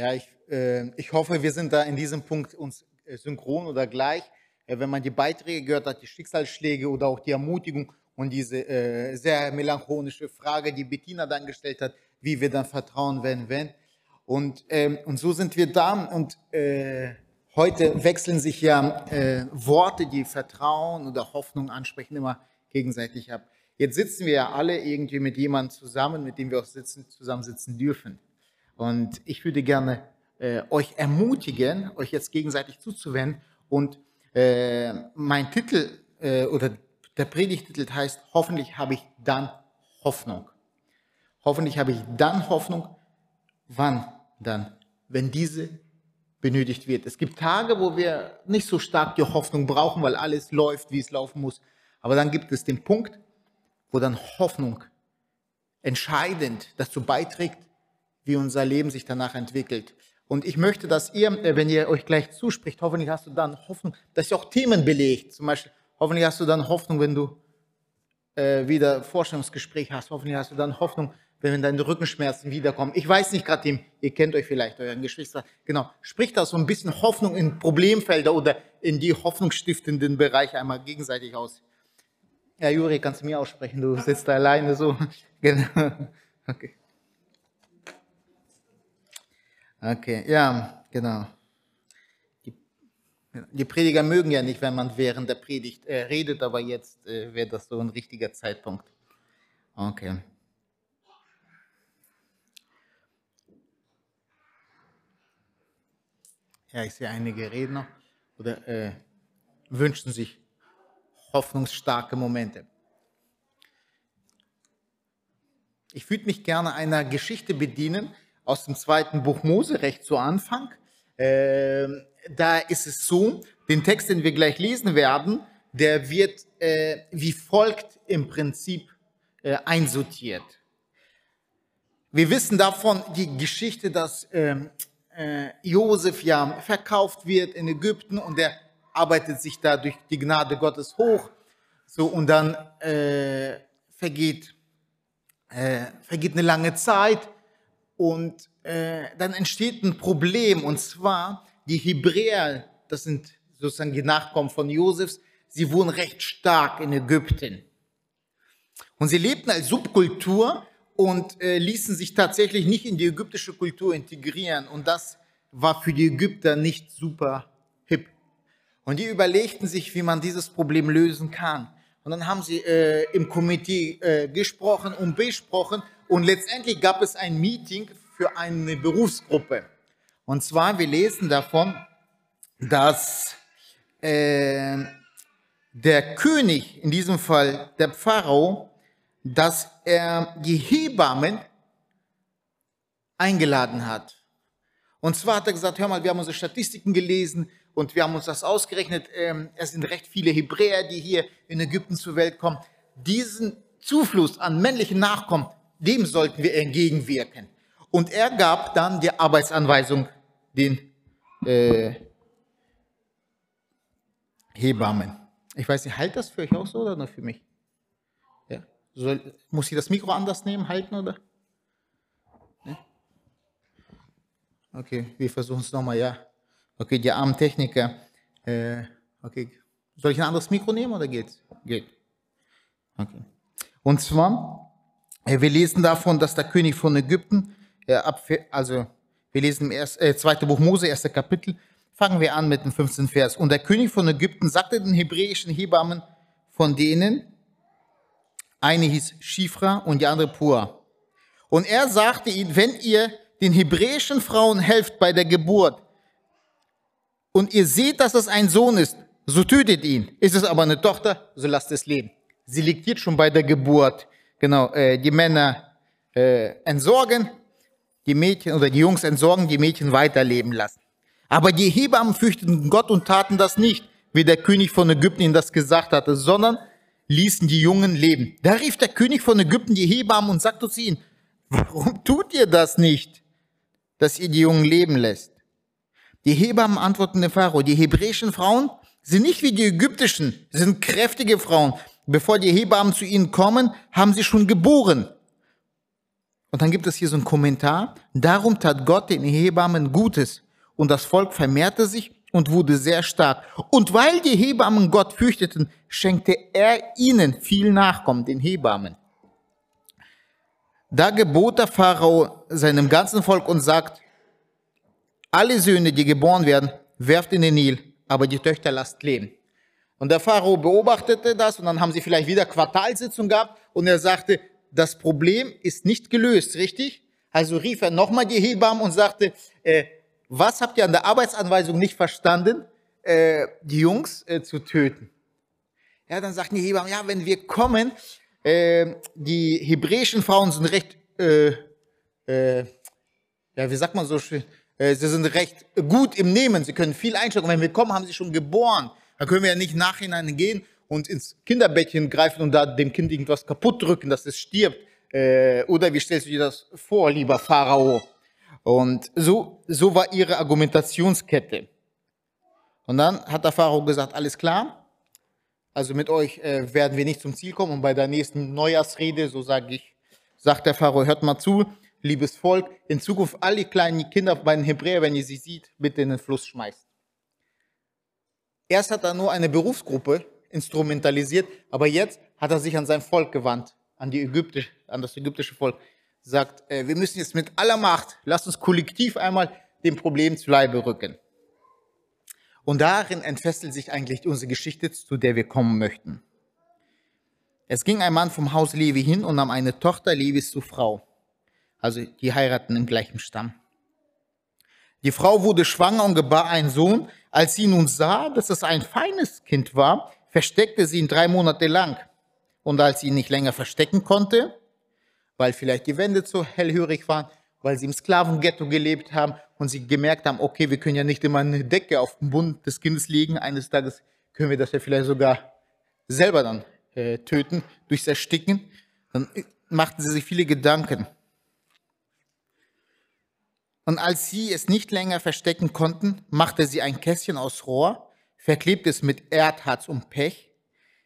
Ja, ich, äh, ich hoffe, wir sind da in diesem Punkt uns äh, synchron oder gleich. Äh, wenn man die Beiträge gehört hat, die Schicksalsschläge oder auch die Ermutigung und diese äh, sehr melancholische Frage, die Bettina dann gestellt hat, wie wir dann vertrauen, wenn, wenn. Und, ähm, und so sind wir da und äh, heute wechseln sich ja äh, Worte, die Vertrauen oder Hoffnung ansprechen, immer gegenseitig ab. Jetzt sitzen wir ja alle irgendwie mit jemandem zusammen, mit dem wir auch sitzen, zusammensitzen dürfen. Und ich würde gerne äh, euch ermutigen, euch jetzt gegenseitig zuzuwenden. Und äh, mein Titel äh, oder der Predigtitel heißt, hoffentlich habe ich dann Hoffnung. Hoffentlich habe ich dann Hoffnung. Wann dann? Wenn diese benötigt wird. Es gibt Tage, wo wir nicht so stark die Hoffnung brauchen, weil alles läuft, wie es laufen muss. Aber dann gibt es den Punkt, wo dann Hoffnung entscheidend dazu beiträgt, wie unser Leben sich danach entwickelt. Und ich möchte, dass ihr, äh, wenn ihr euch gleich zuspricht, hoffentlich hast du dann Hoffnung, dass ihr auch Themen belegt. Zum Beispiel, hoffentlich hast du dann Hoffnung, wenn du äh, wieder Vorstellungsgespräch hast. Hoffentlich hast du dann Hoffnung, wenn deine Rückenschmerzen wiederkommen. Ich weiß nicht gerade, ihr kennt euch vielleicht, euren Geschwister. Genau, spricht da so ein bisschen Hoffnung in Problemfelder oder in die hoffnungsstiftenden Bereiche einmal gegenseitig aus. Ja, Juri, kannst du mir aussprechen, du sitzt da alleine so. Genau. Okay. Okay, ja, genau. Die, die, Prediger mögen ja nicht, wenn man während der Predigt äh, redet, aber jetzt äh, wäre das so ein richtiger Zeitpunkt. Okay. Ja, ich sehe einige Redner oder äh, wünschen sich hoffnungsstarke Momente. Ich würde mich gerne einer Geschichte bedienen, aus dem zweiten Buch Mose, recht zu Anfang. Äh, da ist es so, den Text, den wir gleich lesen werden, der wird äh, wie folgt im Prinzip äh, einsortiert. Wir wissen davon die Geschichte, dass ähm, äh, Josef ja verkauft wird in Ägypten und er arbeitet sich da durch die Gnade Gottes hoch. So und dann vergeht, vergeht eine lange Zeit und äh, dann entsteht ein Problem, und zwar die Hebräer, das sind sozusagen die Nachkommen von Josefs, sie wohnen recht stark in Ägypten. Und sie lebten als Subkultur und äh, ließen sich tatsächlich nicht in die ägyptische Kultur integrieren. Und das war für die Ägypter nicht super hip. Und die überlegten sich, wie man dieses Problem lösen kann. Und dann haben sie äh, im Komitee äh, gesprochen und besprochen und letztendlich gab es ein Meeting für eine Berufsgruppe. Und zwar, wir lesen davon, dass äh, der König, in diesem Fall der Pharao, dass er die Hebammen eingeladen hat. Und zwar hat er gesagt, hör mal, wir haben unsere Statistiken gelesen und wir haben uns das ausgerechnet. Ähm, es sind recht viele Hebräer, die hier in Ägypten zur Welt kommen. Diesen Zufluss an männlichen Nachkommen dem sollten wir entgegenwirken. Und er gab dann die Arbeitsanweisung den äh, Hebammen. Ich weiß nicht, halt das für euch auch so oder nur für mich? Ja? Soll, muss ich das Mikro anders nehmen, halten oder? Ja? Okay, wir versuchen es nochmal, ja. Okay, die armen Techniker. Äh, okay, soll ich ein anderes Mikro nehmen oder geht's? Geht. Okay. Und zwar wir lesen davon, dass der König von Ägypten, äh, also wir lesen im äh, zweiten Buch Mose, erster Kapitel, fangen wir an mit dem 15. Vers. Und der König von Ägypten sagte den hebräischen Hebammen, von denen eine hieß Schifra und die andere Pua. Und er sagte ihnen, wenn ihr den hebräischen Frauen helft bei der Geburt und ihr seht, dass es ein Sohn ist, so tötet ihn. Ist es aber eine Tochter, so lasst es leben. Sie liegt jetzt schon bei der Geburt genau, äh, die Männer äh, entsorgen, die Mädchen oder die Jungs entsorgen, die Mädchen weiterleben lassen. Aber die Hebammen fürchteten Gott und taten das nicht, wie der König von Ägypten ihnen das gesagt hatte, sondern ließen die Jungen leben. Da rief der König von Ägypten die Hebammen und sagte zu ihnen, warum tut ihr das nicht, dass ihr die Jungen leben lässt? Die Hebammen antworten dem Pharao, die hebräischen Frauen sind nicht wie die ägyptischen, sind kräftige Frauen, Bevor die Hebammen zu ihnen kommen, haben sie schon geboren. Und dann gibt es hier so einen Kommentar. Darum tat Gott den Hebammen Gutes und das Volk vermehrte sich und wurde sehr stark. Und weil die Hebammen Gott fürchteten, schenkte er ihnen viel Nachkommen, den Hebammen. Da gebot der Pharao seinem ganzen Volk und sagt, alle Söhne, die geboren werden, werft in den Nil, aber die Töchter lasst leben. Und der Pharao beobachtete das und dann haben sie vielleicht wieder Quartalsitzung gehabt und er sagte, das Problem ist nicht gelöst, richtig? Also rief er nochmal die Hebammen und sagte, äh, was habt ihr an der Arbeitsanweisung nicht verstanden? Äh, die Jungs äh, zu töten. Ja, dann sagten die Hebammen, ja, wenn wir kommen, äh, die hebräischen Frauen sind recht, äh, äh, ja, wie sagt man so schön, sie sind recht gut im Nehmen, sie können viel. Und wenn wir kommen, haben sie schon geboren. Da können wir ja nicht nachhinein gehen und ins Kinderbettchen greifen und da dem Kind irgendwas kaputt drücken, dass es stirbt. Äh, oder wie stellst du dir das vor, lieber Pharao? Und so, so war ihre Argumentationskette. Und dann hat der Pharao gesagt, alles klar, also mit euch äh, werden wir nicht zum Ziel kommen. Und bei der nächsten Neujahrsrede, so sage ich, sagt der Pharao, hört mal zu, liebes Volk, in Zukunft alle kleinen Kinder bei den Hebräern, wenn ihr sie sieht, bitte in den Fluss schmeißt. Erst hat er nur eine Berufsgruppe instrumentalisiert, aber jetzt hat er sich an sein Volk gewandt, an, die Ägyptisch, an das ägyptische Volk. Sagt, äh, wir müssen jetzt mit aller Macht, lasst uns kollektiv einmal dem Problem zu Leibe rücken. Und darin entfesselt sich eigentlich unsere Geschichte, zu der wir kommen möchten. Es ging ein Mann vom Haus Levi hin und nahm eine Tochter Levis zur Frau. Also die heiraten im gleichen Stamm. Die Frau wurde schwanger und gebar einen Sohn. Als sie nun sah, dass es ein feines Kind war, versteckte sie ihn drei Monate lang. Und als sie ihn nicht länger verstecken konnte, weil vielleicht die Wände zu hellhörig waren, weil sie im Sklavenghetto gelebt haben und sie gemerkt haben, okay, wir können ja nicht immer eine Decke auf den Bund des Kindes legen, eines Tages können wir das ja vielleicht sogar selber dann äh, töten, durchs Ersticken, dann machten sie sich viele Gedanken. Und als sie es nicht länger verstecken konnten, machte sie ein Kästchen aus Rohr verklebte es mit Erdharz und Pech,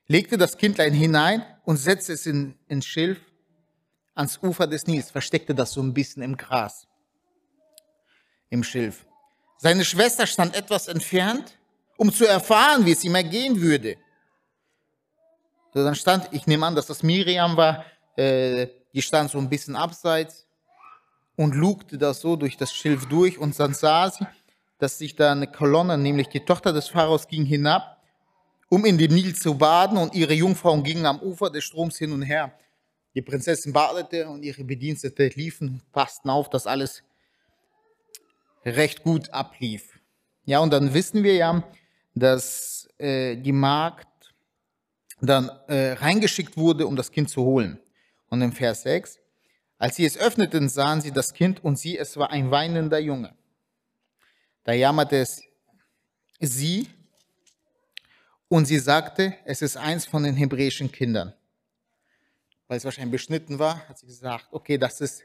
legte das Kindlein hinein und setzte es in, in Schilf ans Ufer des Nils, versteckte das so ein bisschen im Gras, im Schilf. Seine Schwester stand etwas entfernt, um zu erfahren, wie es ihm ergehen würde. So, dann stand, ich nehme an, dass das Miriam war, äh, die stand so ein bisschen abseits und lugte das so durch das Schilf durch und dann sah sie, dass sich da eine Kolonne, nämlich die Tochter des Pharaos, ging hinab, um in den Nil zu baden und ihre Jungfrauen gingen am Ufer des Stroms hin und her. Die Prinzessin badete und ihre Bedienstete liefen, passten auf, dass alles recht gut ablief. Ja, und dann wissen wir ja, dass äh, die Magd dann äh, reingeschickt wurde, um das Kind zu holen. Und im Vers 6, als sie es öffneten, sahen sie das Kind und sie, es war ein weinender Junge. Da jammerte es sie und sie sagte, es ist eins von den hebräischen Kindern. Weil es wahrscheinlich beschnitten war, hat sie gesagt, okay, das ist,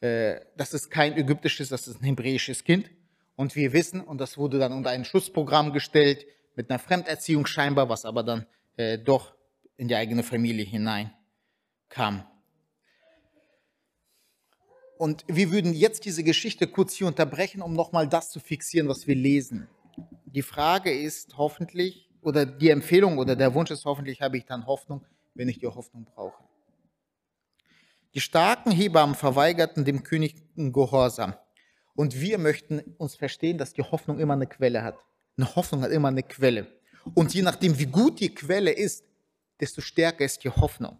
äh, das ist kein ägyptisches, das ist ein hebräisches Kind. Und wir wissen, und das wurde dann unter ein Schutzprogramm gestellt, mit einer Fremderziehung scheinbar, was aber dann äh, doch in die eigene Familie hineinkam. Und wir würden jetzt diese Geschichte kurz hier unterbrechen, um nochmal das zu fixieren, was wir lesen. Die Frage ist hoffentlich, oder die Empfehlung oder der Wunsch ist hoffentlich, habe ich dann Hoffnung, wenn ich die Hoffnung brauche. Die starken Hebammen verweigerten dem König Gehorsam. Und wir möchten uns verstehen, dass die Hoffnung immer eine Quelle hat. Eine Hoffnung hat immer eine Quelle. Und je nachdem, wie gut die Quelle ist, desto stärker ist die Hoffnung.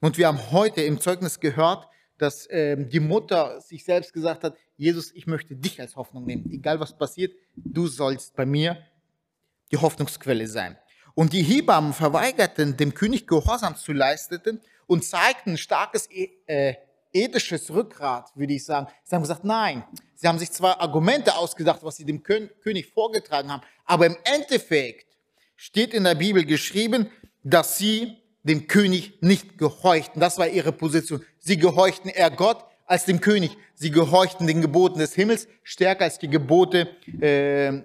Und wir haben heute im Zeugnis gehört, dass ähm, die Mutter sich selbst gesagt hat, Jesus, ich möchte dich als Hoffnung nehmen. Egal was passiert, du sollst bei mir die Hoffnungsquelle sein. Und die Hebammen verweigerten, dem König Gehorsam zu leisten und zeigten starkes äh, ethisches Rückgrat, würde ich sagen. Sie haben gesagt, nein. Sie haben sich zwar Argumente ausgedacht, was sie dem König vorgetragen haben, aber im Endeffekt steht in der Bibel geschrieben, dass sie dem König nicht gehorchten. Das war ihre Position. Sie gehorchten eher Gott als dem König. Sie gehorchten den Geboten des Himmels stärker als die Gebote äh,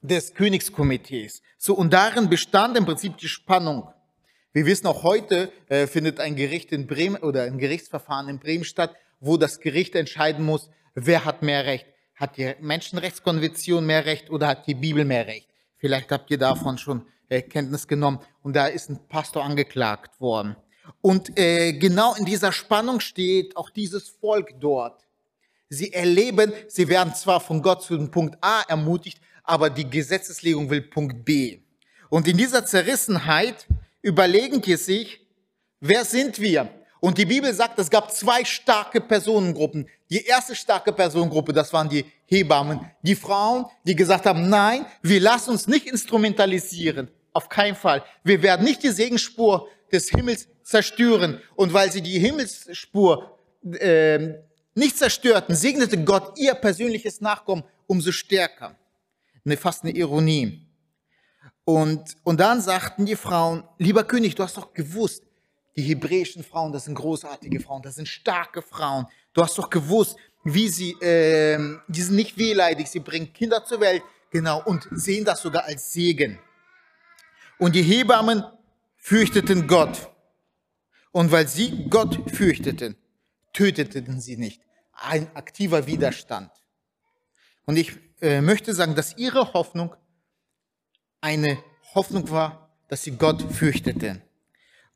des Königskomitees. So und darin bestand im Prinzip die Spannung. Wir wissen auch heute äh, findet ein Gericht in Bremen oder ein Gerichtsverfahren in Bremen statt, wo das Gericht entscheiden muss, wer hat mehr Recht. Hat die Menschenrechtskonvention mehr Recht oder hat die Bibel mehr Recht? Vielleicht habt ihr davon schon äh, Kenntnis genommen. Und da ist ein Pastor angeklagt worden. Und äh, genau in dieser Spannung steht auch dieses Volk dort. Sie erleben, sie werden zwar von Gott zu dem Punkt A ermutigt, aber die Gesetzeslegung will Punkt B. Und in dieser Zerrissenheit überlegen die sich, wer sind wir? Und die Bibel sagt, es gab zwei starke Personengruppen. Die erste starke Personengruppe, das waren die Hebammen, die Frauen, die gesagt haben, nein, wir lassen uns nicht instrumentalisieren. Auf keinen Fall. Wir werden nicht die Segenspur des Himmels zerstören. Und weil sie die Himmelsspur äh, nicht zerstörten, segnete Gott ihr persönliches Nachkommen umso stärker. Eine, fast eine Ironie. Und, und dann sagten die Frauen, lieber König, du hast doch gewusst, die hebräischen Frauen, das sind großartige Frauen, das sind starke Frauen. Du hast doch gewusst, wie sie, äh, die sind nicht wehleidig, sie bringen Kinder zur Welt, genau, und sehen das sogar als Segen. Und die Hebammen fürchteten Gott. Und weil sie Gott fürchteten, töteten sie nicht. Ein aktiver Widerstand. Und ich äh, möchte sagen, dass ihre Hoffnung eine Hoffnung war, dass sie Gott fürchteten.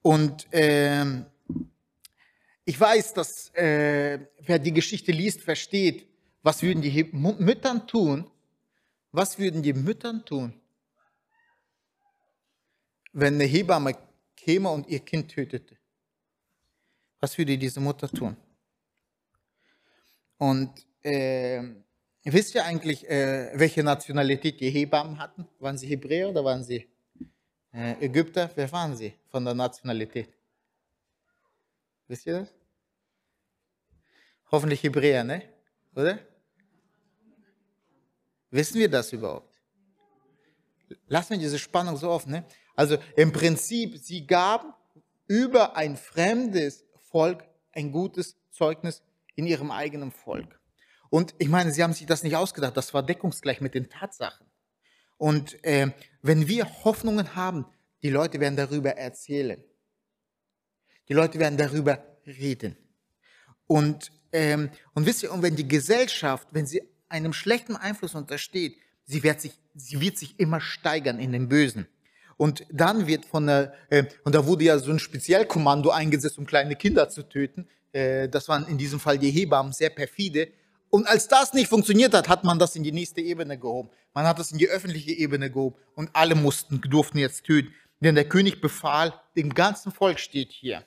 Und ähm, ich weiß, dass äh, wer die Geschichte liest, versteht, was würden die Müttern tun? Was würden die Müttern tun, wenn eine Hebamme käme und ihr Kind tötete? Was würde diese Mutter tun? Und äh, wisst ihr eigentlich, äh, welche Nationalität die Hebammen hatten? Waren sie Hebräer oder waren sie äh, Ägypter? Wer waren sie von der Nationalität? Wisst ihr das? Hoffentlich Hebräer, ne? Oder? Wissen wir das überhaupt? Lassen wir diese Spannung so offen. Ne? Also im Prinzip, sie gaben über ein fremdes Volk ein gutes Zeugnis in ihrem eigenen Volk. Und ich meine, sie haben sich das nicht ausgedacht, das war deckungsgleich mit den Tatsachen. Und äh, wenn wir Hoffnungen haben, die Leute werden darüber erzählen. Die Leute werden darüber reden. Und, ähm, und wisst ihr, und wenn die Gesellschaft, wenn sie einem schlechten Einfluss untersteht, sie wird sich, sie wird sich immer steigern in den Bösen. Und dann wird von der, äh, und da wurde ja so ein Spezialkommando eingesetzt, um kleine Kinder zu töten. Äh, das waren in diesem Fall die Hebammen, sehr perfide. Und als das nicht funktioniert hat, hat man das in die nächste Ebene gehoben. Man hat das in die öffentliche Ebene gehoben und alle mussten, durften jetzt töten. Denn der König befahl, dem ganzen Volk steht hier.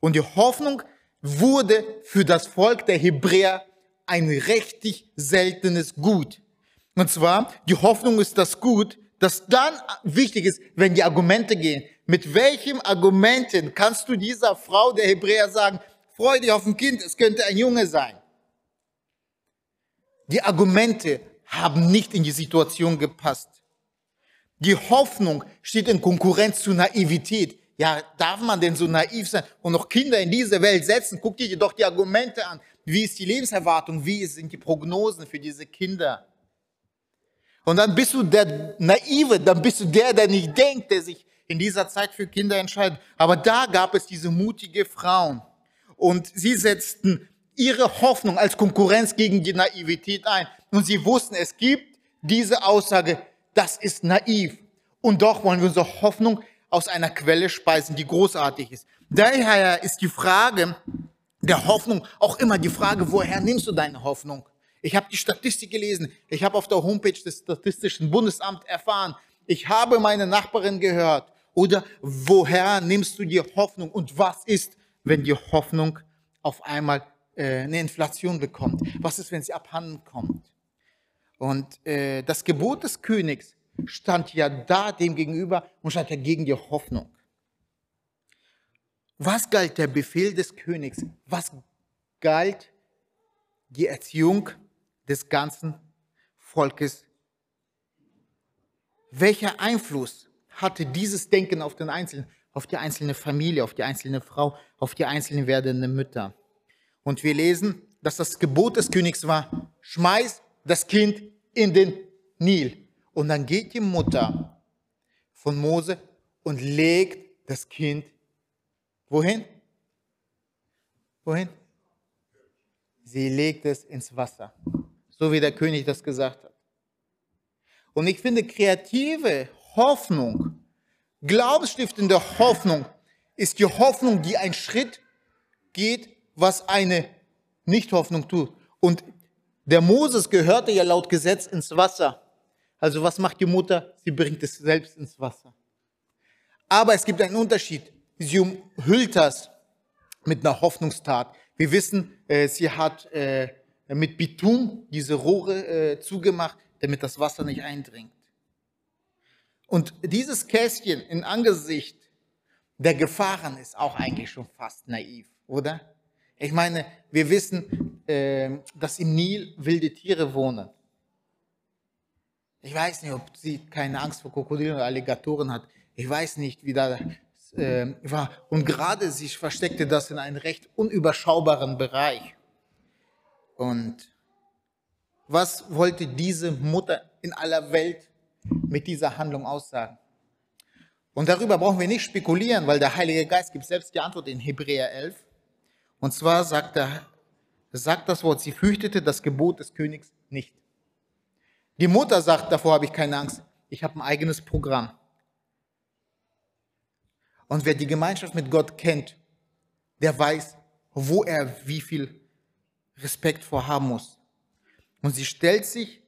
Und die Hoffnung wurde für das Volk der Hebräer ein richtig seltenes Gut. Und zwar, die Hoffnung ist das Gut, das dann wichtig ist, wenn die Argumente gehen. Mit welchen Argumenten kannst du dieser Frau der Hebräer sagen, freu dich auf ein Kind, es könnte ein Junge sein? Die Argumente haben nicht in die Situation gepasst. Die Hoffnung steht in Konkurrenz zu Naivität. Ja, darf man denn so naiv sein und noch Kinder in diese Welt setzen? Guck dir doch die Argumente an. Wie ist die Lebenserwartung? Wie sind die Prognosen für diese Kinder? Und dann bist du der Naive, dann bist du der, der nicht denkt, der sich in dieser Zeit für Kinder entscheidet. Aber da gab es diese mutige Frauen. Und sie setzten ihre Hoffnung als Konkurrenz gegen die Naivität ein. Und sie wussten, es gibt diese Aussage, das ist naiv. Und doch wollen wir unsere Hoffnung aus einer Quelle speisen, die großartig ist. Daher ist die Frage der Hoffnung auch immer die Frage, woher nimmst du deine Hoffnung? Ich habe die Statistik gelesen. Ich habe auf der Homepage des Statistischen Bundesamts erfahren. Ich habe meine Nachbarin gehört. Oder woher nimmst du die Hoffnung? Und was ist, wenn die Hoffnung auf einmal äh, eine Inflation bekommt? Was ist, wenn sie abhanden kommt? Und äh, das Gebot des Königs stand ja da dem gegenüber und stand ja gegen die Hoffnung. Was galt der Befehl des Königs? Was galt die Erziehung des ganzen Volkes? Welcher Einfluss hatte dieses Denken auf den Einzelnen, auf die einzelne Familie, auf die einzelne Frau, auf die einzelnen werdenden Mütter? Und wir lesen, dass das Gebot des Königs war, schmeiß das Kind in den Nil. Und dann geht die Mutter von Mose und legt das Kind wohin? Wohin? Sie legt es ins Wasser, so wie der König das gesagt hat. Und ich finde, kreative Hoffnung, glaubensstiftende Hoffnung ist die Hoffnung, die einen Schritt geht, was eine Nicht-Hoffnung tut. Und der Moses gehörte ja laut Gesetz ins Wasser. Also was macht die Mutter? Sie bringt es selbst ins Wasser. Aber es gibt einen Unterschied. Sie umhüllt das mit einer Hoffnungstat. Wir wissen, äh, sie hat äh, mit Bitum diese Rohre äh, zugemacht, damit das Wasser nicht eindringt. Und dieses Kästchen in Angesicht der Gefahren ist auch eigentlich schon fast naiv, oder? Ich meine, wir wissen, dass im Nil wilde Tiere wohnen. Ich weiß nicht, ob sie keine Angst vor Krokodilen oder Alligatoren hat. Ich weiß nicht, wie da äh, war. Und gerade sich versteckte das in einem recht unüberschaubaren Bereich. Und was wollte diese Mutter in aller Welt mit dieser Handlung aussagen? Und darüber brauchen wir nicht spekulieren, weil der Heilige Geist gibt selbst die Antwort in Hebräer 11. Und zwar sagt, er, sagt das Wort, sie fürchtete das Gebot des Königs nicht. Die Mutter sagt, davor habe ich keine Angst. Ich habe ein eigenes Programm. Und wer die Gemeinschaft mit Gott kennt, der weiß, wo er wie viel Respekt vorhaben muss. Und sie stellt sich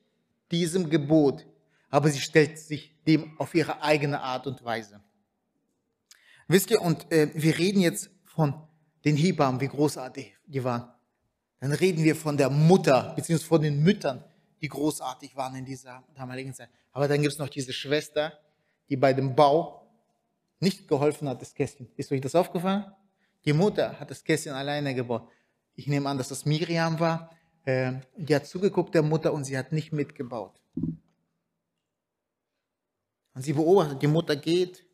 diesem Gebot, aber sie stellt sich dem auf ihre eigene Art und Weise. Wisst ihr, und äh, wir reden jetzt von den Hebammen, wie großartig die waren. Dann reden wir von der Mutter, beziehungsweise von den Müttern, die großartig waren in dieser damaligen Zeit. Aber dann gibt es noch diese Schwester, die bei dem Bau nicht geholfen hat, das Kästchen. Ist euch das aufgefallen? Die Mutter hat das Kästchen alleine gebaut. Ich nehme an, dass das Miriam war. Äh, die hat zugeguckt der Mutter und sie hat nicht mitgebaut. Und sie beobachtet, die Mutter geht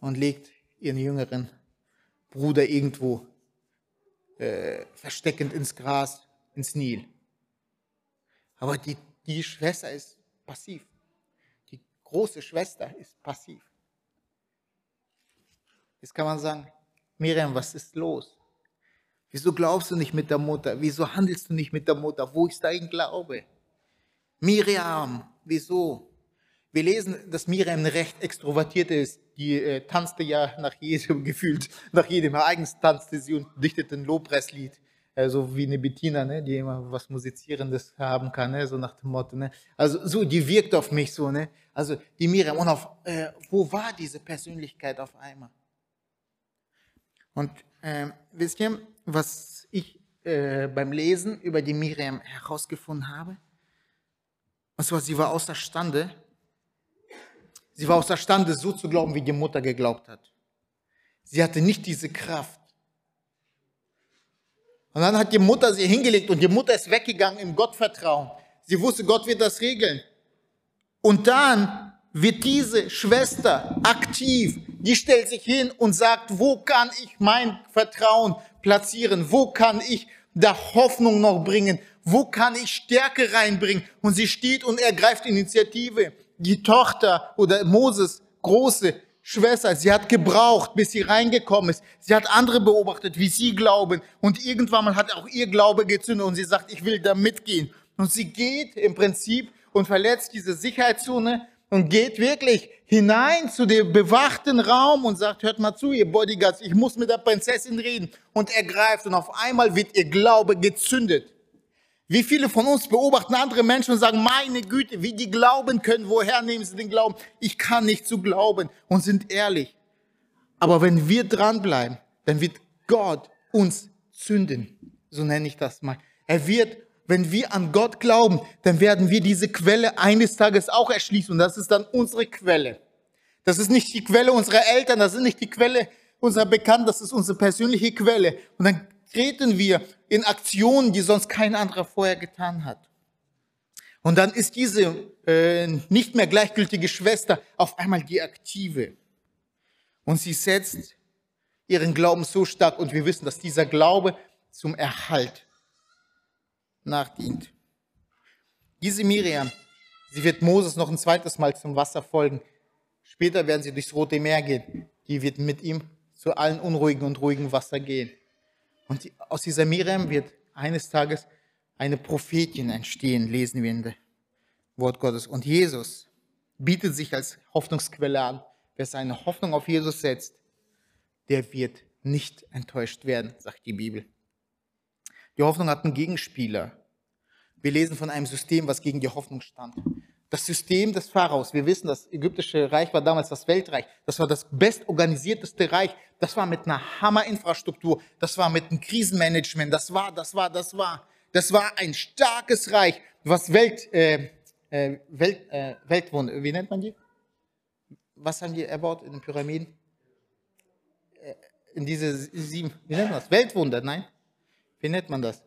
und legt ihren jüngeren Bruder irgendwo äh, versteckend ins Gras, ins Nil. Aber die, die Schwester ist passiv. Die große Schwester ist passiv. Jetzt kann man sagen, Miriam, was ist los? Wieso glaubst du nicht mit der Mutter? Wieso handelst du nicht mit der Mutter? Wo ist dein Glaube? Miriam, wieso? Wir lesen, dass Miriam recht extrovertierte ist. Die äh, tanzte ja nach jedem gefühlt, nach jedem Ereignis tanzte sie und dichtete ein Lobpreislied. Äh, so wie eine Bettina, ne, die immer was Musizierendes haben kann, ne, so nach dem Motto. Ne. Also so, die wirkt auf mich so. Ne. Also die Miriam. Und auf, äh, wo war diese Persönlichkeit auf einmal? Und äh, wisst ihr, was ich äh, beim Lesen über die Miriam herausgefunden habe? Und zwar, sie war außerstande, sie war außerstande, so zu glauben, wie die Mutter geglaubt hat. Sie hatte nicht diese Kraft. Und dann hat die Mutter sie hingelegt und die Mutter ist weggegangen im Gottvertrauen. Sie wusste, Gott wird das regeln. Und dann wird diese Schwester aktiv. Die stellt sich hin und sagt, wo kann ich mein Vertrauen platzieren? Wo kann ich da Hoffnung noch bringen? Wo kann ich Stärke reinbringen? Und sie steht und ergreift Initiative. Die Tochter oder Moses, große Schwester, sie hat gebraucht, bis sie reingekommen ist. Sie hat andere beobachtet, wie sie glauben. Und irgendwann mal hat auch ihr Glaube gezündet und sie sagt, ich will da mitgehen. Und sie geht im Prinzip und verletzt diese Sicherheitszone und geht wirklich hinein zu dem bewachten Raum und sagt, hört mal zu, ihr Bodyguards, ich muss mit der Prinzessin reden. Und er greift und auf einmal wird ihr Glaube gezündet. Wie viele von uns beobachten andere Menschen und sagen, meine Güte, wie die glauben können, woher nehmen sie den Glauben? Ich kann nicht zu glauben und sind ehrlich. Aber wenn wir dranbleiben, dann wird Gott uns zünden. So nenne ich das mal. Er wird wenn wir an Gott glauben, dann werden wir diese Quelle eines Tages auch erschließen. Und das ist dann unsere Quelle. Das ist nicht die Quelle unserer Eltern, das ist nicht die Quelle unserer Bekannten, das ist unsere persönliche Quelle. Und dann treten wir in Aktionen, die sonst kein anderer vorher getan hat. Und dann ist diese äh, nicht mehr gleichgültige Schwester auf einmal die aktive. Und sie setzt ihren Glauben so stark und wir wissen, dass dieser Glaube zum Erhalt nachdient. Diese Miriam, sie wird Moses noch ein zweites Mal zum Wasser folgen. Später werden sie durchs Rote Meer gehen. Die wird mit ihm zu allen unruhigen und ruhigen Wasser gehen. Und aus dieser Miriam wird eines Tages eine Prophetin entstehen, lesen wir in dem Wort Gottes. Und Jesus bietet sich als Hoffnungsquelle an. Wer seine Hoffnung auf Jesus setzt, der wird nicht enttäuscht werden, sagt die Bibel. Die Hoffnung hat einen Gegenspieler. Wir lesen von einem System, was gegen die Hoffnung stand. Das System des Pharaos. Wir wissen, das ägyptische Reich war damals das Weltreich. Das war das bestorganisierteste Reich. Das war mit einer Hammerinfrastruktur. Das war mit einem Krisenmanagement. Das war, das war, das war. Das war ein starkes Reich, was Welt, äh, äh, Welt, äh, Weltwunder, wie nennt man die? Was haben die erbaut in den Pyramiden? Äh, in diese sieben, wie nennt man das? Weltwunder, nein? Wie nennt man das?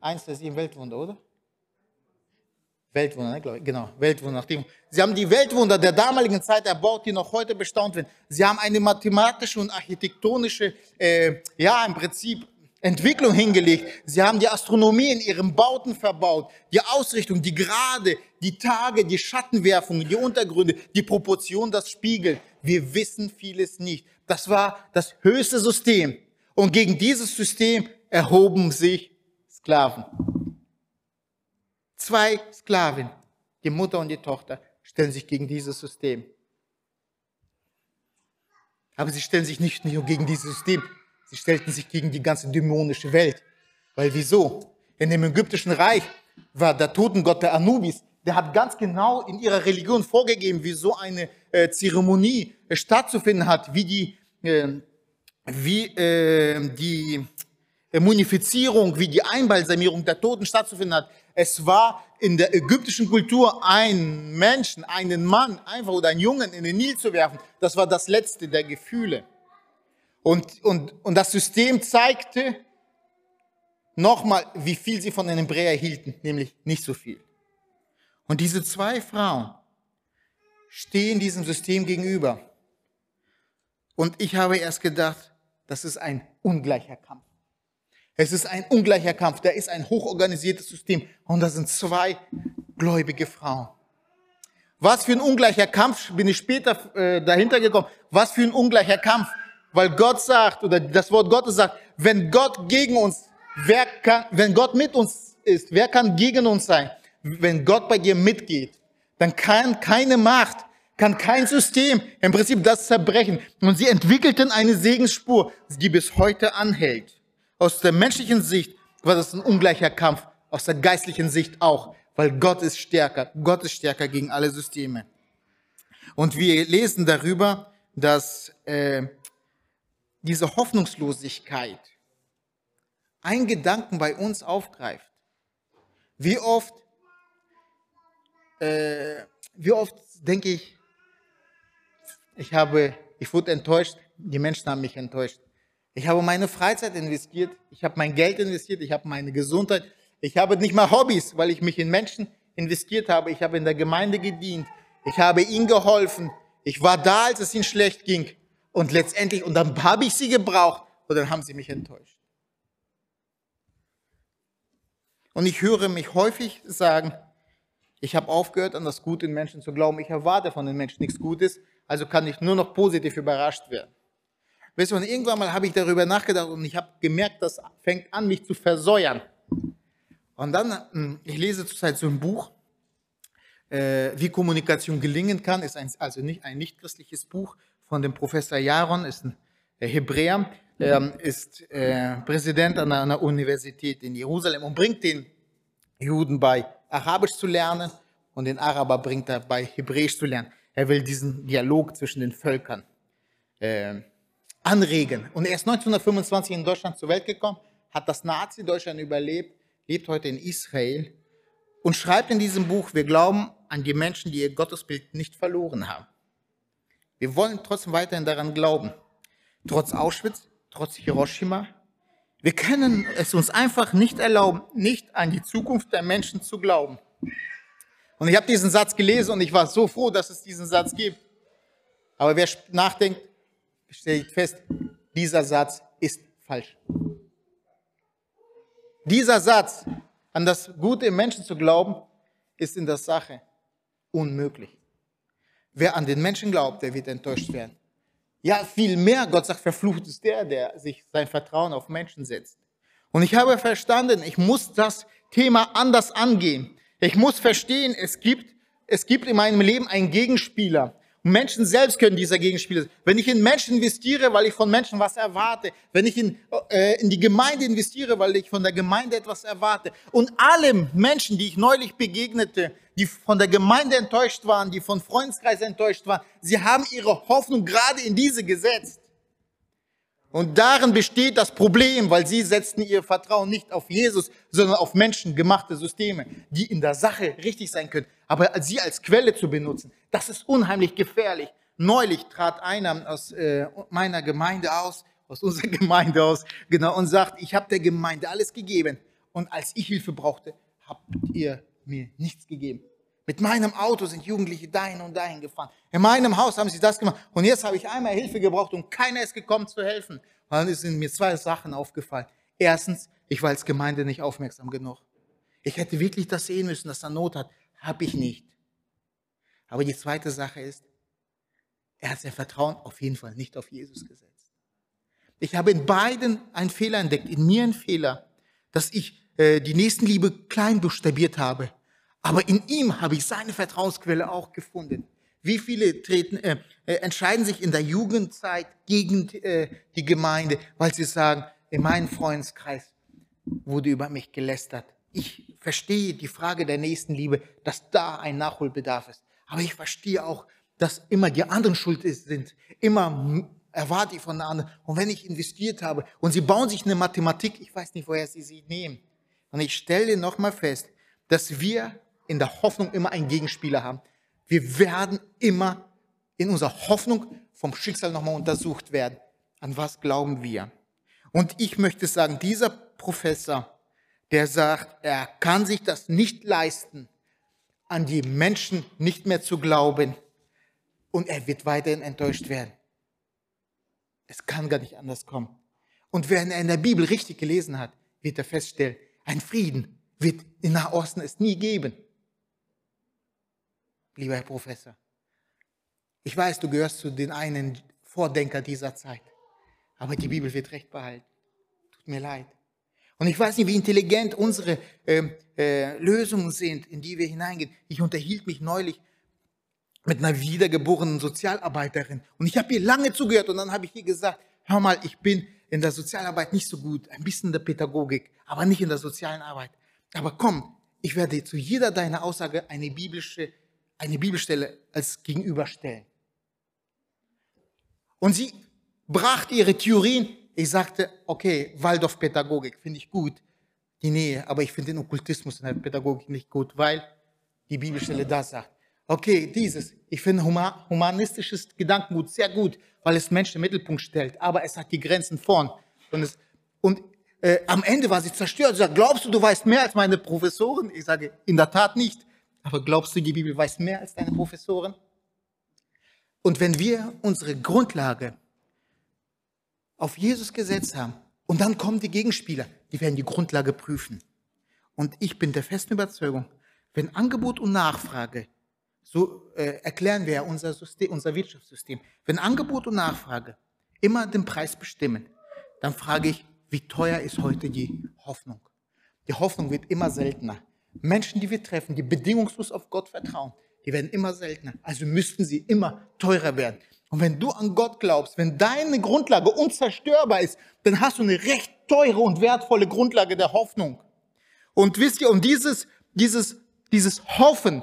Eins der sieben Weltwunder, oder? Weltwunder, ne, glaube ich. Genau, Weltwunder. Sie haben die Weltwunder der damaligen Zeit erbaut, die noch heute bestaunt werden. Sie haben eine mathematische und architektonische, äh, ja, im Prinzip Entwicklung hingelegt. Sie haben die Astronomie in ihren Bauten verbaut, die Ausrichtung, die Gerade, die Tage, die Schattenwerfungen, die Untergründe, die Proportion, das Spiegel. Wir wissen vieles nicht. Das war das höchste System. Und gegen dieses System erhoben sich Sklaven. Zwei Sklaven, die Mutter und die Tochter, stellen sich gegen dieses System. Aber sie stellen sich nicht nur gegen dieses System, sie stellten sich gegen die ganze dämonische Welt. Weil wieso? In dem ägyptischen Reich war der Totengott der Anubis, der hat ganz genau in ihrer Religion vorgegeben, wie so eine äh, Zeremonie äh, stattzufinden hat, wie die, äh, wie äh, die Munifizierung, wie die Einbalsamierung der Toten stattzufinden hat. Es war in der ägyptischen Kultur, einen Menschen, einen Mann, einfach oder einen Jungen in den Nil zu werfen. Das war das letzte der Gefühle. Und, und, und das System zeigte nochmal, wie viel sie von den Hebräern hielten, nämlich nicht so viel. Und diese zwei Frauen stehen diesem System gegenüber. Und ich habe erst gedacht, das ist ein ungleicher Kampf. Es ist ein ungleicher Kampf. Da ist ein hochorganisiertes System. Und da sind zwei gläubige Frauen. Was für ein ungleicher Kampf, bin ich später äh, dahinter gekommen. Was für ein ungleicher Kampf. Weil Gott sagt, oder das Wort Gottes sagt, wenn Gott gegen uns, wer kann, wenn Gott mit uns ist, wer kann gegen uns sein? Wenn Gott bei dir mitgeht, dann kann keine Macht, kann kein System im Prinzip das zerbrechen. Und sie entwickelten eine Segensspur, die bis heute anhält. Aus der menschlichen Sicht war das ein ungleicher Kampf, aus der geistlichen Sicht auch, weil Gott ist stärker. Gott ist stärker gegen alle Systeme. Und wir lesen darüber, dass äh, diese Hoffnungslosigkeit ein Gedanken bei uns aufgreift. Wie oft, äh, wie oft denke ich, ich habe, ich wurde enttäuscht, die Menschen haben mich enttäuscht. Ich habe meine Freizeit investiert, ich habe mein Geld investiert, ich habe meine Gesundheit, ich habe nicht mal Hobbys, weil ich mich in Menschen investiert habe. Ich habe in der Gemeinde gedient, ich habe ihnen geholfen, ich war da, als es ihnen schlecht ging. Und letztendlich, und dann habe ich sie gebraucht und dann haben sie mich enttäuscht. Und ich höre mich häufig sagen, ich habe aufgehört, an das Gute in Menschen zu glauben. Ich erwarte von den Menschen nichts Gutes, also kann ich nur noch positiv überrascht werden. Weißt du, und irgendwann mal habe ich darüber nachgedacht und ich habe gemerkt, das fängt an, mich zu versäuern. Und dann, hm, ich lese zurzeit so ein Buch, äh, wie Kommunikation gelingen kann, ist ein, also nicht ein nichtchristliches Buch von dem Professor Jaron, ist ein Hebräer, ähm, ist äh, Präsident an einer Universität in Jerusalem und bringt den Juden bei, Arabisch zu lernen und den Araber bringt er bei, Hebräisch zu lernen. Er will diesen Dialog zwischen den Völkern äh, anregen. Und er ist 1925 in Deutschland zur Welt gekommen, hat das Nazi-Deutschland überlebt, lebt heute in Israel und schreibt in diesem Buch, wir glauben an die Menschen, die ihr Gottesbild nicht verloren haben. Wir wollen trotzdem weiterhin daran glauben. Trotz Auschwitz, trotz Hiroshima. Wir können es uns einfach nicht erlauben, nicht an die Zukunft der Menschen zu glauben. Und ich habe diesen Satz gelesen und ich war so froh, dass es diesen Satz gibt. Aber wer nachdenkt, stellt fest, dieser Satz ist falsch. Dieser Satz, an das Gute im Menschen zu glauben, ist in der Sache unmöglich. Wer an den Menschen glaubt, der wird enttäuscht werden. Ja, viel mehr, Gott sagt, verflucht ist der, der sich sein Vertrauen auf Menschen setzt. Und ich habe verstanden, ich muss das Thema anders angehen. Ich muss verstehen, es gibt, es gibt in meinem Leben einen Gegenspieler. Menschen selbst können dieser Gegenspieler. Wenn ich in Menschen investiere, weil ich von Menschen was erwarte, wenn ich in, äh, in die Gemeinde investiere, weil ich von der Gemeinde etwas erwarte, und alle Menschen, die ich neulich begegnete, die von der Gemeinde enttäuscht waren, die von Freundeskreis enttäuscht waren, sie haben ihre Hoffnung gerade in diese gesetzt. Und darin besteht das Problem, weil sie setzten ihr Vertrauen nicht auf Jesus, sondern auf menschengemachte Systeme, die in der Sache richtig sein können. Aber sie als Quelle zu benutzen, das ist unheimlich gefährlich. Neulich trat einer aus äh, meiner Gemeinde aus, aus unserer Gemeinde aus, genau, und sagt, ich habe der Gemeinde alles gegeben. Und als ich Hilfe brauchte, habt ihr mir nichts gegeben. Mit meinem Auto sind Jugendliche dahin und dahin gefahren. In meinem Haus haben sie das gemacht. Und jetzt habe ich einmal Hilfe gebraucht und keiner ist gekommen zu helfen. Und dann sind mir zwei Sachen aufgefallen. Erstens, ich war als Gemeinde nicht aufmerksam genug. Ich hätte wirklich das sehen müssen, dass er Not hat. Habe ich nicht. Aber die zweite Sache ist, er hat sein Vertrauen auf jeden Fall nicht auf Jesus gesetzt. Ich habe in beiden einen Fehler entdeckt, in mir einen Fehler, dass ich äh, die Nächstenliebe klein buchstabiert habe aber in ihm habe ich seine Vertrauensquelle auch gefunden. Wie viele treten, äh, äh, entscheiden sich in der Jugendzeit gegen äh, die Gemeinde, weil sie sagen, in meinem Freundeskreis wurde über mich gelästert. Ich verstehe die Frage der Nächstenliebe, dass da ein Nachholbedarf ist. Aber ich verstehe auch, dass immer die anderen schuld sind. Immer erwarte ich von der anderen. Und wenn ich investiert habe und sie bauen sich eine Mathematik, ich weiß nicht, woher sie sie nehmen. Und ich stelle nochmal fest, dass wir in der Hoffnung immer einen Gegenspieler haben. Wir werden immer in unserer Hoffnung vom Schicksal nochmal untersucht werden. An was glauben wir? Und ich möchte sagen, dieser Professor, der sagt, er kann sich das nicht leisten, an die Menschen nicht mehr zu glauben und er wird weiterhin enttäuscht werden. Es kann gar nicht anders kommen. Und wenn er in der Bibel richtig gelesen hat, wird er feststellen, ein Frieden wird in Nahosten es nie geben lieber Herr Professor. Ich weiß, du gehörst zu den einen Vordenker dieser Zeit, aber die Bibel wird recht behalten. Tut mir leid. Und ich weiß nicht, wie intelligent unsere äh, äh, Lösungen sind, in die wir hineingehen. Ich unterhielt mich neulich mit einer wiedergeborenen Sozialarbeiterin und ich habe ihr lange zugehört und dann habe ich ihr gesagt, hör mal, ich bin in der Sozialarbeit nicht so gut, ein bisschen in der Pädagogik, aber nicht in der sozialen Arbeit. Aber komm, ich werde zu jeder deiner Aussage eine biblische eine Bibelstelle als gegenüberstellen. Und sie brachte ihre Theorien. Ich sagte, okay, Waldorf-Pädagogik finde ich gut, die Nähe, aber ich finde den Okkultismus in der Pädagogik nicht gut, weil die Bibelstelle das sagt. Okay, dieses, ich finde humanistisches Gedankengut sehr gut, weil es Menschen im Mittelpunkt stellt, aber es hat die Grenzen vorn. Und, es, und äh, am Ende war sie zerstört. Sie sagt, glaubst du, du weißt mehr als meine Professoren? Ich sage, in der Tat nicht. Aber glaubst du, die Bibel weiß mehr als deine Professoren? Und wenn wir unsere Grundlage auf Jesus gesetzt haben und dann kommen die Gegenspieler, die werden die Grundlage prüfen. Und ich bin der festen Überzeugung, wenn Angebot und Nachfrage, so äh, erklären wir ja unser, System, unser Wirtschaftssystem, wenn Angebot und Nachfrage immer den Preis bestimmen, dann frage ich, wie teuer ist heute die Hoffnung? Die Hoffnung wird immer seltener. Menschen, die wir treffen, die bedingungslos auf Gott vertrauen, die werden immer seltener. Also müssten sie immer teurer werden. Und wenn du an Gott glaubst, wenn deine Grundlage unzerstörbar ist, dann hast du eine recht teure und wertvolle Grundlage der Hoffnung. Und wisst ihr, und dieses, dieses, dieses Hoffen,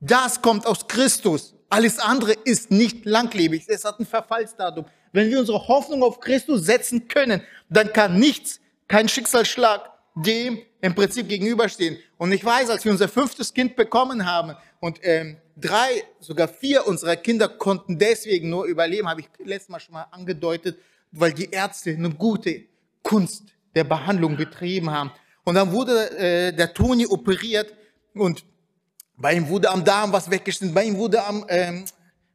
das kommt aus Christus. Alles andere ist nicht langlebig. Es hat ein Verfallsdatum. Wenn wir unsere Hoffnung auf Christus setzen können, dann kann nichts, kein Schicksalsschlag dem im Prinzip gegenüberstehen. Und ich weiß, als wir unser fünftes Kind bekommen haben und ähm, drei, sogar vier unserer Kinder konnten deswegen nur überleben, habe ich letztes Mal schon mal angedeutet, weil die Ärzte eine gute Kunst der Behandlung betrieben haben. Und dann wurde äh, der Toni operiert und bei ihm wurde am Darm was weggeschnitten, bei ihm wurde am, ähm,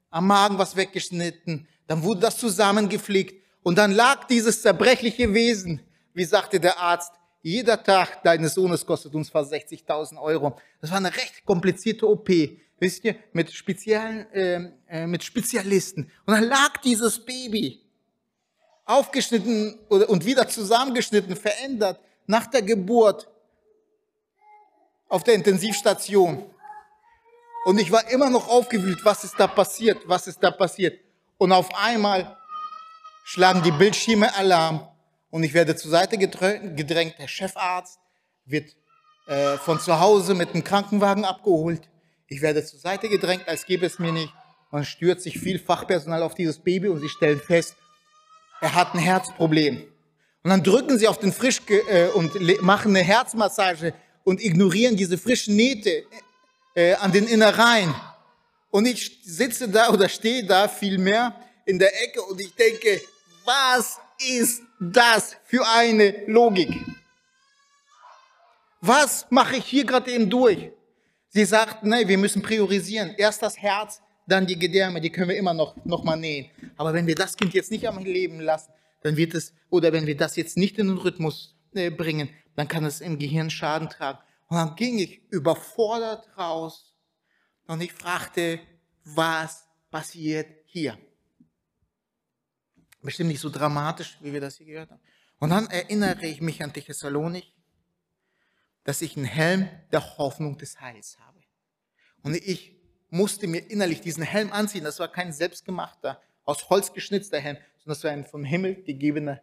am Magen was weggeschnitten, dann wurde das zusammengepflegt und dann lag dieses zerbrechliche Wesen, wie sagte der Arzt, jeder Tag deines Sohnes kostet uns fast 60.000 Euro. Das war eine recht komplizierte OP, wisst ihr, mit speziellen, äh, äh, mit Spezialisten. Und dann lag dieses Baby aufgeschnitten und wieder zusammengeschnitten, verändert nach der Geburt auf der Intensivstation. Und ich war immer noch aufgewühlt, was ist da passiert, was ist da passiert. Und auf einmal schlagen die Bildschirme Alarm und ich werde zur Seite gedrängt. Der Chefarzt wird äh, von zu Hause mit dem Krankenwagen abgeholt. Ich werde zur Seite gedrängt, als gäbe es mir nicht. Man stürzt sich viel Fachpersonal auf dieses Baby und sie stellen fest, er hat ein Herzproblem. Und dann drücken sie auf den Frisch äh, und machen eine Herzmassage und ignorieren diese frischen Nähte äh, an den Innereien. Und ich sitze da oder stehe da vielmehr in der Ecke und ich denke, was ist das für eine Logik? Was mache ich hier gerade eben durch? Sie sagt, nein, wir müssen priorisieren. Erst das Herz, dann die Gedärme, die können wir immer noch, noch mal nähen. Aber wenn wir das Kind jetzt nicht am Leben lassen, dann wird es, oder wenn wir das jetzt nicht in den Rhythmus äh, bringen, dann kann es im Gehirn Schaden tragen. Und dann ging ich überfordert raus und ich fragte, was passiert hier? Bestimmt nicht so dramatisch, wie wir das hier gehört haben. Und dann erinnere ich mich an Thessalonik, dass ich einen Helm der Hoffnung des Heils habe. Und ich musste mir innerlich diesen Helm anziehen. Das war kein selbstgemachter, aus Holz geschnitzter Helm, sondern das war ein vom Himmel gegebener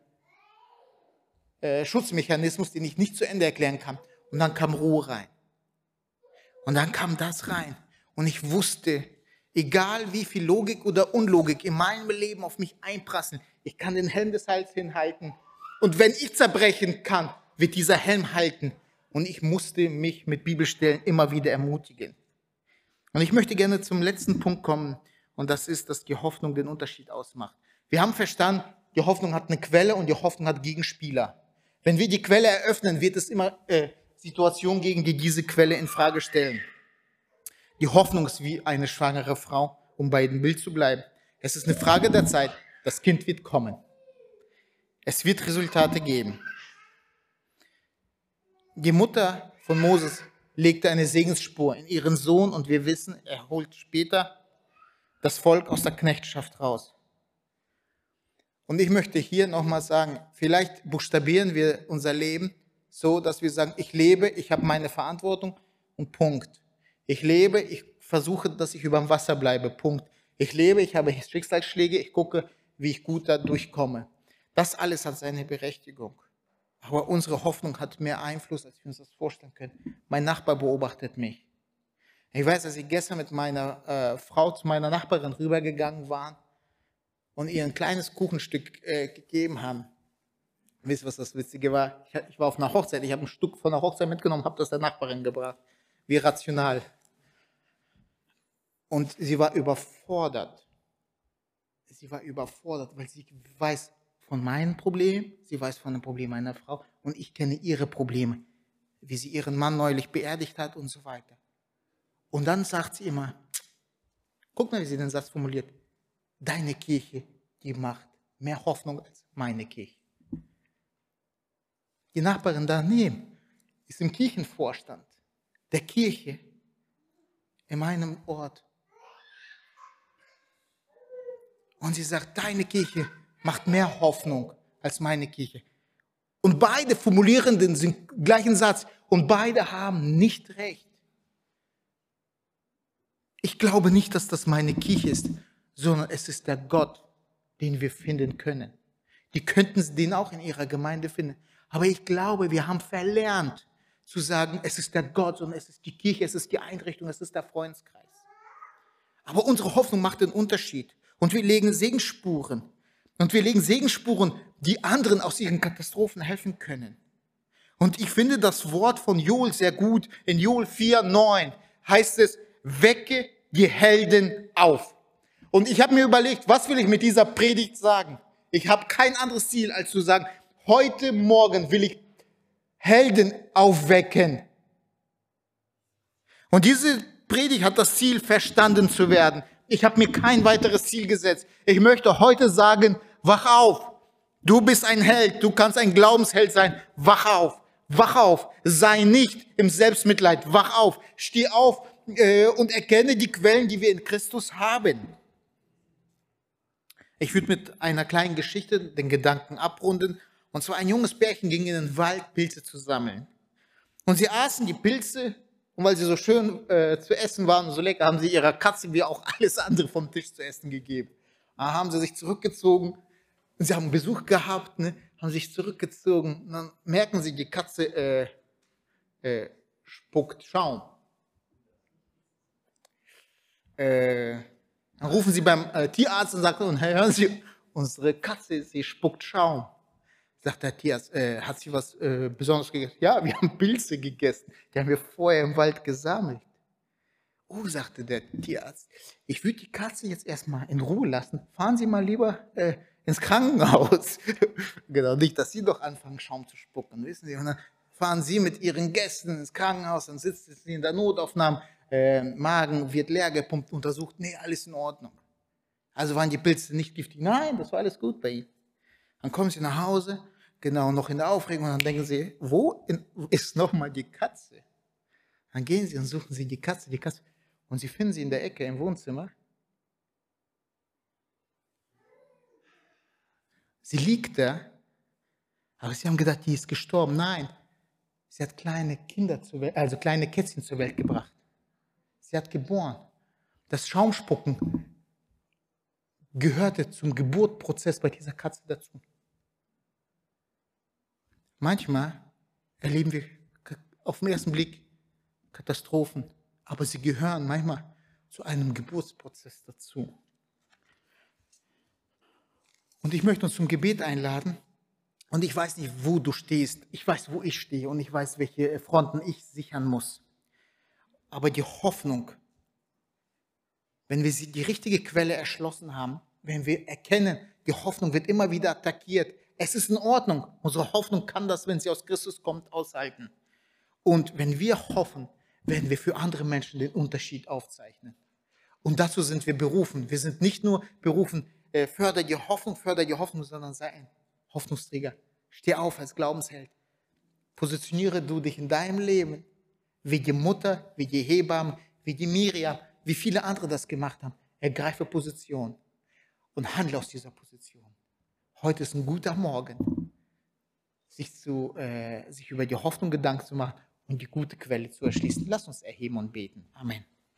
äh, Schutzmechanismus, den ich nicht zu Ende erklären kann. Und dann kam Ruhe rein. Und dann kam das rein. Und ich wusste, egal wie viel Logik oder Unlogik in meinem Leben auf mich einprassen, ich kann den Helm des Heils hinhalten. Und wenn ich zerbrechen kann, wird dieser Helm halten. Und ich musste mich mit Bibelstellen immer wieder ermutigen. Und ich möchte gerne zum letzten Punkt kommen, und das ist, dass die Hoffnung den Unterschied ausmacht. Wir haben verstanden, die Hoffnung hat eine Quelle und die Hoffnung hat Gegenspieler. Wenn wir die Quelle eröffnen, wird es immer äh, Situationen gegen die diese Quelle in Frage stellen. Die Hoffnung ist wie eine schwangere Frau, um bei dem Bild zu bleiben. Es ist eine Frage der Zeit. Das Kind wird kommen. Es wird Resultate geben. Die Mutter von Moses legte eine Segensspur in ihren Sohn und wir wissen, er holt später das Volk aus der Knechtschaft raus. Und ich möchte hier nochmal sagen, vielleicht buchstabieren wir unser Leben so, dass wir sagen, ich lebe, ich habe meine Verantwortung und Punkt. Ich lebe, ich versuche, dass ich über dem Wasser bleibe, Punkt. Ich lebe, ich habe Schicksalsschläge, ich gucke, wie ich gut da durchkomme. Das alles hat seine Berechtigung. Aber unsere Hoffnung hat mehr Einfluss, als wir uns das vorstellen können. Mein Nachbar beobachtet mich. Ich weiß, dass ich gestern mit meiner äh, Frau zu meiner Nachbarin rübergegangen war und ihr ein kleines Kuchenstück äh, gegeben haben. Wisst ihr, was das Witzige war? Ich, ich war auf einer Hochzeit, ich habe ein Stück von der Hochzeit mitgenommen, habe das der Nachbarin gebracht. Wie rational. Und sie war überfordert. Sie war überfordert, weil sie weiß, von meinen Problemen, sie weiß von den Problemen meiner Frau und ich kenne ihre Probleme, wie sie ihren Mann neulich beerdigt hat und so weiter. Und dann sagt sie immer, guck mal, wie sie den Satz formuliert, deine Kirche, die macht mehr Hoffnung als meine Kirche. Die Nachbarin daneben ist im Kirchenvorstand der Kirche in meinem Ort. Und sie sagt, deine Kirche macht mehr Hoffnung als meine Kirche. Und beide formulieren den gleichen Satz und beide haben nicht recht. Ich glaube nicht, dass das meine Kirche ist, sondern es ist der Gott, den wir finden können. Die könnten den auch in ihrer Gemeinde finden. Aber ich glaube, wir haben verlernt zu sagen, es ist der Gott und es ist die Kirche, es ist die Einrichtung, es ist der Freundeskreis. Aber unsere Hoffnung macht den Unterschied. Und wir legen Segensspuren und wir legen Segensspuren, die anderen aus ihren Katastrophen helfen können. Und ich finde das Wort von Joel sehr gut. In Joel 4, 9 heißt es, wecke die Helden auf. Und ich habe mir überlegt, was will ich mit dieser Predigt sagen? Ich habe kein anderes Ziel, als zu sagen, heute Morgen will ich Helden aufwecken. Und diese Predigt hat das Ziel, verstanden zu werden. Ich habe mir kein weiteres Ziel gesetzt. Ich möchte heute sagen, wach auf. Du bist ein Held, du kannst ein Glaubensheld sein. Wach auf, wach auf. Sei nicht im Selbstmitleid. Wach auf, steh auf äh, und erkenne die Quellen, die wir in Christus haben. Ich würde mit einer kleinen Geschichte den Gedanken abrunden. Und zwar ein junges Pärchen ging in den Wald, Pilze zu sammeln. Und sie aßen die Pilze und weil sie so schön äh, zu essen waren und so lecker, haben sie ihrer Katze wie auch alles andere vom Tisch zu essen gegeben. Da haben sie sich zurückgezogen. Sie haben Besuch gehabt, ne? haben sich zurückgezogen. Und dann merken sie, die Katze äh, äh, spuckt Schaum. Äh, dann rufen sie beim äh, Tierarzt und sagen, hören Sie, unsere Katze, sie spuckt Schaum. Sagt der Tierarzt, äh, hat sie was äh, Besonderes gegessen? Ja, wir haben Pilze gegessen. Die haben wir vorher im Wald gesammelt. Oh, sagte der Tierarzt, ich würde die Katze jetzt erstmal in Ruhe lassen. Fahren Sie mal lieber äh, ins Krankenhaus. genau, nicht, dass Sie doch anfangen, Schaum zu spucken, wissen Sie. Und dann fahren Sie mit Ihren Gästen ins Krankenhaus, dann sitzen Sie in der Notaufnahme, äh, Magen wird leer gepumpt, untersucht, nee, alles in Ordnung. Also waren die Pilze nicht giftig? Nein, das war alles gut bei Ihnen. Dann kommen Sie nach Hause, genau, noch in der Aufregung, und dann denken Sie, wo ist nochmal die Katze? Dann gehen Sie und suchen Sie die Katze, die Katze, und Sie finden sie in der Ecke im Wohnzimmer. Sie liegt da, aber Sie haben gedacht, die ist gestorben. Nein, sie hat kleine Kinder zur Welt, also kleine Kätzchen zur Welt gebracht. Sie hat geboren. Das Schaumspucken gehörte zum Geburtprozess bei dieser Katze dazu. Manchmal erleben wir auf den ersten Blick Katastrophen, aber sie gehören manchmal zu einem Geburtsprozess dazu. Und ich möchte uns zum Gebet einladen. Und ich weiß nicht, wo du stehst. Ich weiß, wo ich stehe und ich weiß, welche Fronten ich sichern muss. Aber die Hoffnung, wenn wir die richtige Quelle erschlossen haben, wenn wir erkennen, die Hoffnung wird immer wieder attackiert. Es ist in Ordnung. Unsere Hoffnung kann das, wenn sie aus Christus kommt, aushalten. Und wenn wir hoffen, werden wir für andere Menschen den Unterschied aufzeichnen. Und dazu sind wir berufen. Wir sind nicht nur berufen, äh, förder die Hoffnung, förder die Hoffnung, sondern sei ein Hoffnungsträger. Steh auf als Glaubensheld. Positioniere du dich in deinem Leben wie die Mutter, wie die Hebamme, wie die Miriam, wie viele andere das gemacht haben. Ergreife Position und handle aus dieser Position. Heute ist ein guter Morgen, sich, zu, äh, sich über die Hoffnung Gedanken zu machen und die gute Quelle zu erschließen. Lass uns erheben und beten. Amen.